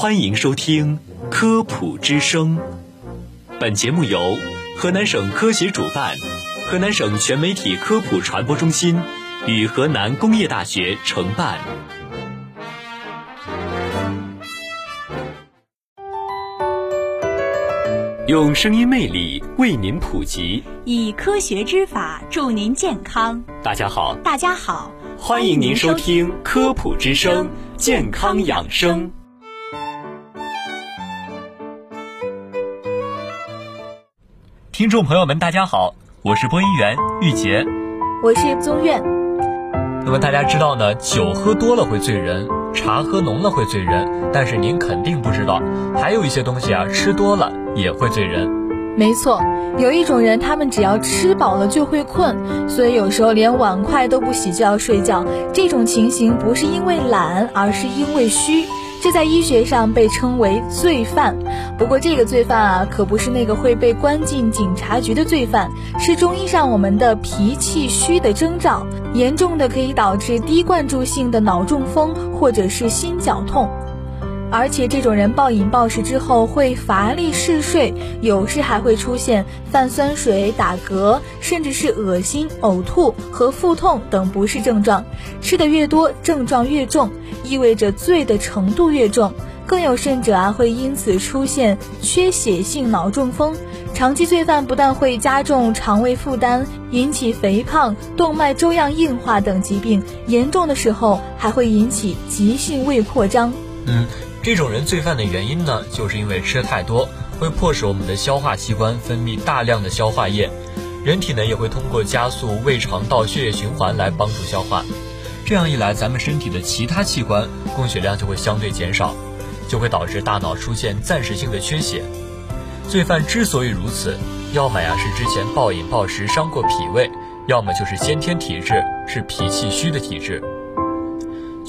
欢迎收听《科普之声》。本节目由河南省科协主办，河南省全媒体科普传播中心与河南工业大学承办。用声音魅力为您普及，以科学之法助您健康。大家好，大家好，欢迎您收听《科普之声》健康养生。听众朋友们，大家好，我是播音员玉洁，我是宗苑。那么大家知道呢，酒喝多了会醉人，茶喝浓了会醉人，但是您肯定不知道，还有一些东西啊，吃多了也会醉人。没错，有一种人，他们只要吃饱了就会困，所以有时候连碗筷都不洗就要睡觉。这种情形不是因为懒，而是因为虚。这在医学上被称为罪犯，不过这个罪犯啊，可不是那个会被关进警察局的罪犯，是中医上我们的脾气虚的征兆，严重的可以导致低灌注性的脑中风或者是心绞痛。而且这种人暴饮暴食之后会乏力嗜睡，有时还会出现泛酸水、打嗝，甚至是恶心、呕吐和腹痛等不适症状。吃的越多，症状越重，意味着醉的程度越重。更有甚者啊，会因此出现缺血性脑中风。长期醉饭不但会加重肠胃负担，引起肥胖、动脉粥样硬化等疾病，严重的时候还会引起急性胃扩张。嗯。这种人罪犯的原因呢，就是因为吃太多，会迫使我们的消化器官分泌大量的消化液，人体呢也会通过加速胃肠道血液循环来帮助消化，这样一来，咱们身体的其他器官供血量就会相对减少，就会导致大脑出现暂时性的缺血。罪犯之所以如此，要么呀是之前暴饮暴食伤过脾胃，要么就是先天体质是脾气虚的体质。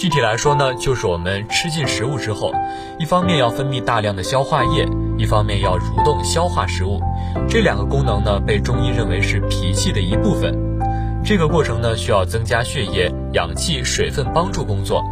具体来说呢，就是我们吃进食物之后，一方面要分泌大量的消化液，一方面要蠕动消化食物。这两个功能呢，被中医认为是脾气的一部分。这个过程呢，需要增加血液、氧气、水分帮助工作，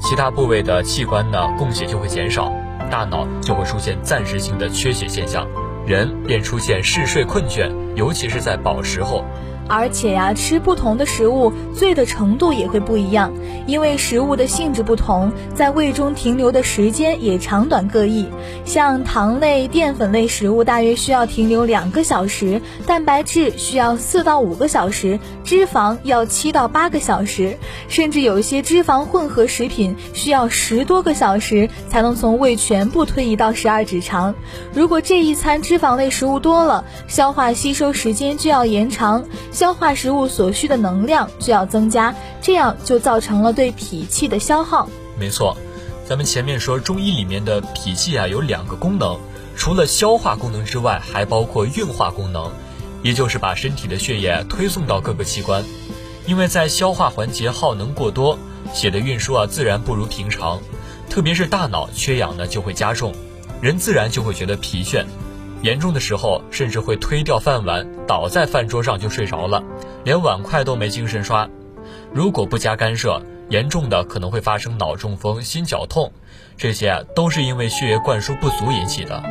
其他部位的器官呢，供血就会减少，大脑就会出现暂时性的缺血现象，人便出现嗜睡困倦，尤其是在饱食后。而且呀，吃不同的食物，醉的程度也会不一样，因为食物的性质不同，在胃中停留的时间也长短各异。像糖类、淀粉类食物，大约需要停留两个小时；蛋白质需要四到五个小时，脂肪要七到八个小时，甚至有一些脂肪混合食品需要十多个小时才能从胃全部推移到十二指肠。如果这一餐脂肪类食物多了，消化吸收时间就要延长。消化食物所需的能量就要增加，这样就造成了对脾气的消耗。没错，咱们前面说中医里面的脾气啊有两个功能，除了消化功能之外，还包括运化功能，也就是把身体的血液推送到各个器官。因为在消化环节耗能过多，血的运输啊自然不如平常，特别是大脑缺氧呢就会加重，人自然就会觉得疲倦。严重的时候，甚至会推掉饭碗，倒在饭桌上就睡着了，连碗筷都没精神刷。如果不加干涉，严重的可能会发生脑中风、心绞痛，这些都是因为血液灌输不足引起的。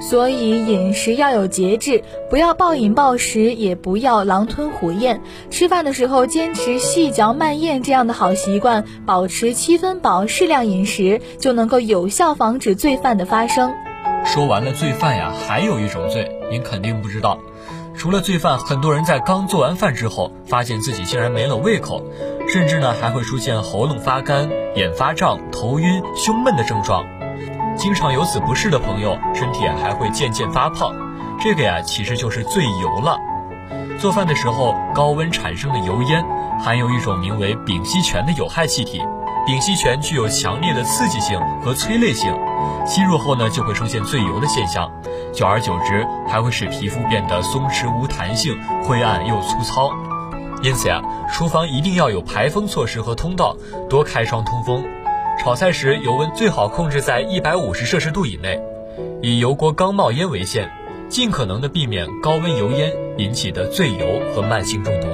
所以饮食要有节制，不要暴饮暴食，也不要狼吞虎咽。吃饭的时候坚持细嚼慢咽这样的好习惯，保持七分饱、适量饮食，就能够有效防止罪犯的发生。说完了罪犯呀，还有一种罪，您肯定不知道。除了罪犯，很多人在刚做完饭之后，发现自己竟然没了胃口，甚至呢还会出现喉咙发干、眼发胀、头晕、胸闷的症状。经常有此不适的朋友，身体还会渐渐发胖。这个呀，其实就是醉油了。做饭的时候，高温产生的油烟，含有一种名为丙烯醛的有害气体。丙烯醛具有强烈的刺激性和催泪性，吸入后呢就会出现醉油的现象，久而久之还会使皮肤变得松弛无弹性、灰暗又粗糙。因此呀，厨房一定要有排风措施和通道，多开窗通风。炒菜时油温最好控制在一百五十摄氏度以内，以油锅刚冒烟为限，尽可能的避免高温油烟引起的醉油和慢性中毒。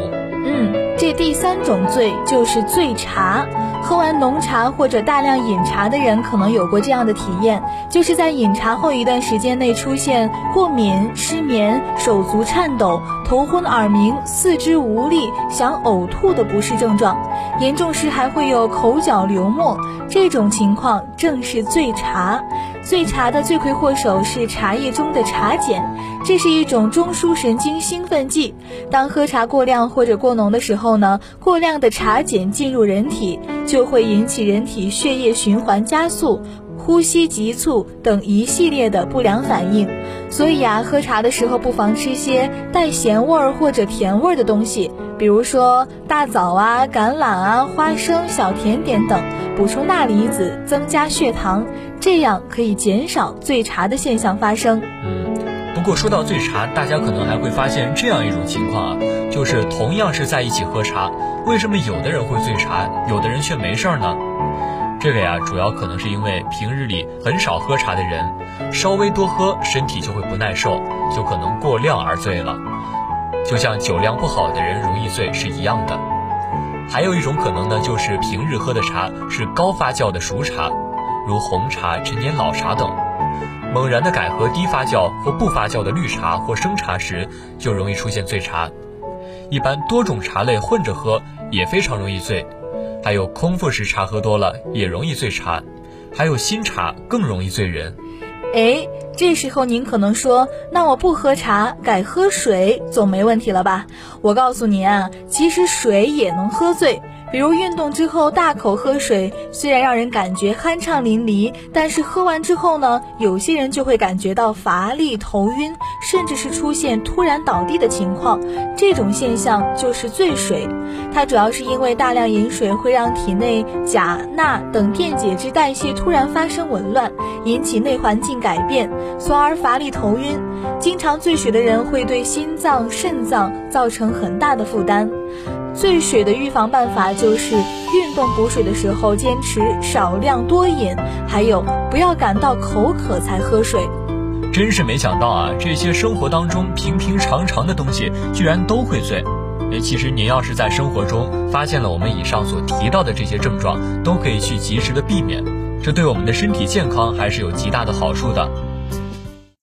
嗯。这第三种醉就是醉茶。喝完浓茶或者大量饮茶的人可能有过这样的体验，就是在饮茶后一段时间内出现过敏、失眠、手足颤抖、头昏耳鸣、四肢无力、想呕吐的不适症状，严重时还会有口角流沫。这种情况正是醉茶。醉茶的罪魁祸首是茶叶中的茶碱，这是一种中枢神经兴奋剂。当喝茶过量或者过浓的时候呢，过量的茶碱进入人体，就会引起人体血液循环加速、呼吸急促等一系列的不良反应。所以啊，喝茶的时候不妨吃些带咸味儿或者甜味儿的东西，比如说大枣啊、橄榄啊、花生、小甜点等，补充钠离子，增加血糖。这样可以减少醉茶的现象发生。嗯，不过说到醉茶，大家可能还会发现这样一种情况啊，就是同样是在一起喝茶，为什么有的人会醉茶，有的人却没事儿呢？这个呀，主要可能是因为平日里很少喝茶的人，稍微多喝，身体就会不耐受，就可能过量而醉了。就像酒量不好的人容易醉是一样的。还有一种可能呢，就是平日喝的茶是高发酵的熟茶。如红茶、陈年老茶等，猛然的改喝低发酵或不发酵的绿茶或生茶时，就容易出现醉茶。一般多种茶类混着喝也非常容易醉，还有空腹时茶喝多了也容易醉茶，还有新茶更容易醉人。哎，这时候您可能说，那我不喝茶，改喝水总没问题了吧？我告诉您啊，其实水也能喝醉。比如运动之后大口喝水，虽然让人感觉酣畅淋漓，但是喝完之后呢，有些人就会感觉到乏力、头晕，甚至是出现突然倒地的情况。这种现象就是醉水，它主要是因为大量饮水会让体内钾、钠等电解质代谢突然发生紊乱，引起内环境改变，从而乏力、头晕。经常醉水的人会对心脏、肾脏造成很大的负担。醉水的预防办法就是运动补水的时候坚持少量多饮，还有不要感到口渴才喝水。真是没想到啊，这些生活当中平平常常的东西居然都会醉。诶，其实您要是在生活中发现了我们以上所提到的这些症状，都可以去及时的避免，这对我们的身体健康还是有极大的好处的。